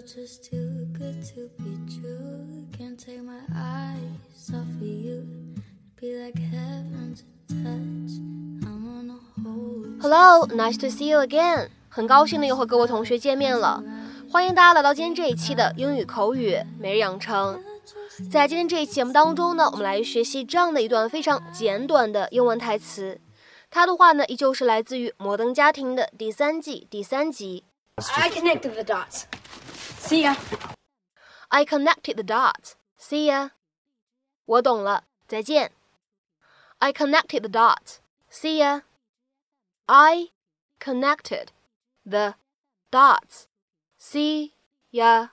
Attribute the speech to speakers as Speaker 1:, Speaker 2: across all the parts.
Speaker 1: You're just too good to be true. Can't take my eyes off of you. Be like heaven to touch. I'm on a hold.
Speaker 2: Hello, nice to see you again。很高兴的又和各位同学见面了，欢迎大家来到今天这一期的英语口语每日养成。在今天这一期节目当中呢，我们来学习这样的一段非常简短的英文台词。它的话呢，依旧是来自于《摩登家庭》的第三季第三集。
Speaker 3: I connected the dots. See ya.
Speaker 2: I connected the dots. See ya. 我懂了，再见。I connected the dots. See ya. I connected the dots. See ya.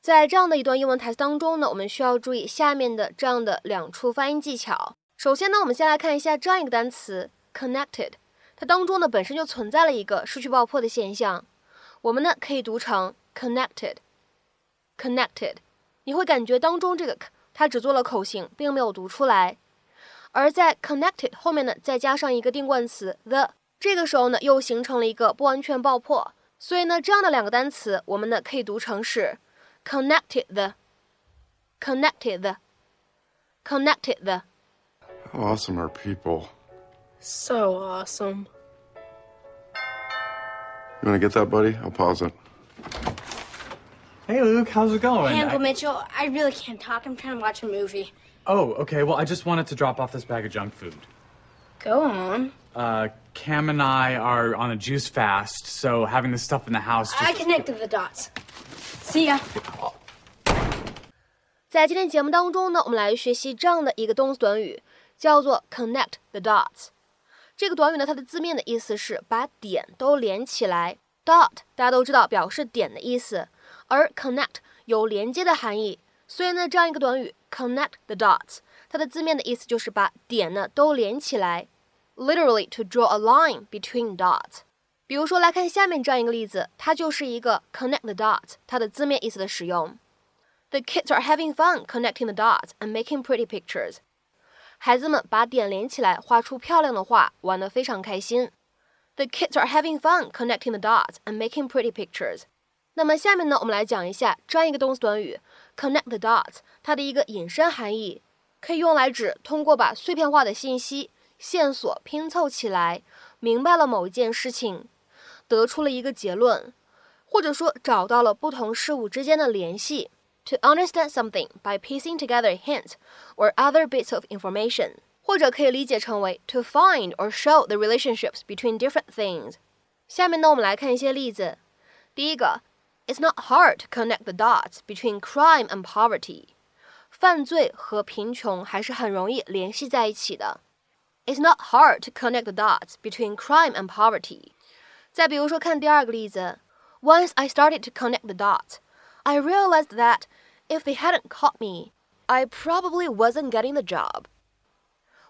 Speaker 2: 在这样的一段英文台词当中呢，我们需要注意下面的这样的两处发音技巧。首先呢，我们先来看一下这样一个单词 connected，它当中呢本身就存在了一个失去爆破的现象，我们呢可以读成 connected。connected，你会感觉当中这个 k 它只做了口型，并没有读出来。而在 connected 后面呢，再加上一个定冠词 the，这个时候呢，又形成了一个不完全爆破。所以呢，这样的两个单词，我们呢可以读成是 connected the，connected the，connected the。
Speaker 4: How awesome are people?
Speaker 3: So awesome.
Speaker 4: You want to get that, buddy? I'll pause it.
Speaker 5: Hey, Luke, how's it going?
Speaker 3: Hey, Uncle
Speaker 5: I-
Speaker 3: Mitchell, I really can't talk. I'm trying to watch a movie.
Speaker 5: oh, okay. Well, I just wanted to drop off this bag of junk food.
Speaker 3: Go on.
Speaker 5: Uh, Cam and I are on a juice fast, so having this stuff in the house just.
Speaker 3: I connected the dots. See ya.
Speaker 2: 在今天节目当中呢，我们来学习这样的一个动词短语，叫做 connect the dots。这个短语呢，它的字面的意思是把点都连起来。dot 大家都知道表示点的意思， 而 connect 有连接的含义，所以呢，这样一个短语 connect the dots，它的字面的意思就是把点呢都连起来，literally to draw a line between dots。比如说来看下面这样一个例子，它就是一个 connect the dots 它的字面意思的使用。The kids are having fun connecting the dots and making pretty pictures. 孩子们把点连起来，画出漂亮的画，玩得非常开心。The kids are having fun connecting the dots and making pretty pictures. 那么下面呢，我们来讲一下这样一个动词短语 connect the dots 它的一个引申含义，可以用来指通过把碎片化的信息线索拼凑起来，明白了某一件事情，得出了一个结论，或者说找到了不同事物之间的联系。To understand something by piecing together hints or other bits of information，或者可以理解成为 to find or show the relationships between different things。下面呢，我们来看一些例子。第一个 ，It's not hard to connect the dots between crime and poverty。犯罪和贫穷还是很容易联系在一起的。It's not hard to connect the dots between crime and poverty。再比如说，看第二个例子，Once I started to connect the dots。I realized that if they hadn't caught me, I probably wasn't getting the job.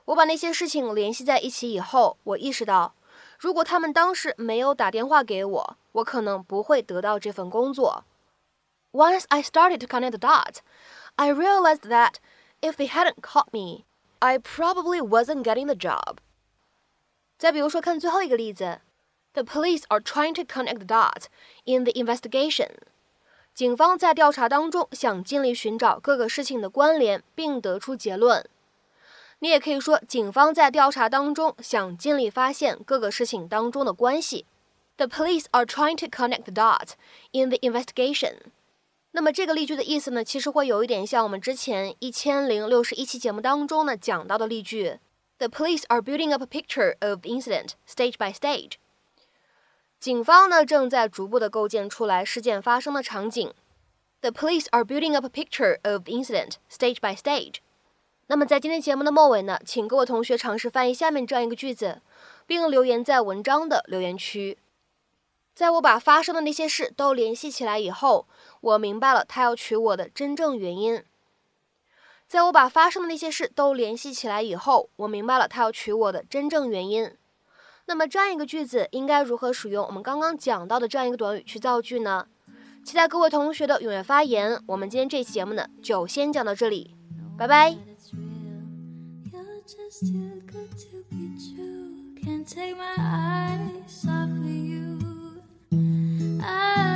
Speaker 2: 我把那些事情联系在一起以后，我意识到，如果他们当时没有打电话给我， 我可能不会得到这份工作。Once I started to connect the dots, I realized that if they hadn't caught me, I probably wasn't getting the job. 再比如说，看最后一个例子，The police are trying to connect the dots in the investigation. 警方在调查当中想尽力寻找各个事情的关联，并得出结论。你也可以说，警方在调查当中想尽力发现各个事情当中的关系。 The police are trying to connect the dots in the investigation。那么这个例句的意思呢，其实会有一点像我们之前一千零六十一期节目当中呢讲到的例句：The police are building up a picture of the incident stage by stage。警方呢正在逐步的构建出来事件发生的场景。The police are building up a picture of the incident stage by stage。那么在今天节目的末尾呢，请各位同学尝试翻译下面这样一个句子，并留言在文章的留言区。在我把发生的那些事都联系起来以后，我明白了他要娶我的真正原因。在我把发生的那些事都联系起来以后，我明白了他要娶我的真正原因。那么这样一个句子应该如何使用我们刚刚讲到的这样一个短语去造句呢？期待各位同学的踊跃发言。我们今天这期节目呢，就先讲到这里，拜拜。
Speaker 1: Can't take my eyes off of you. I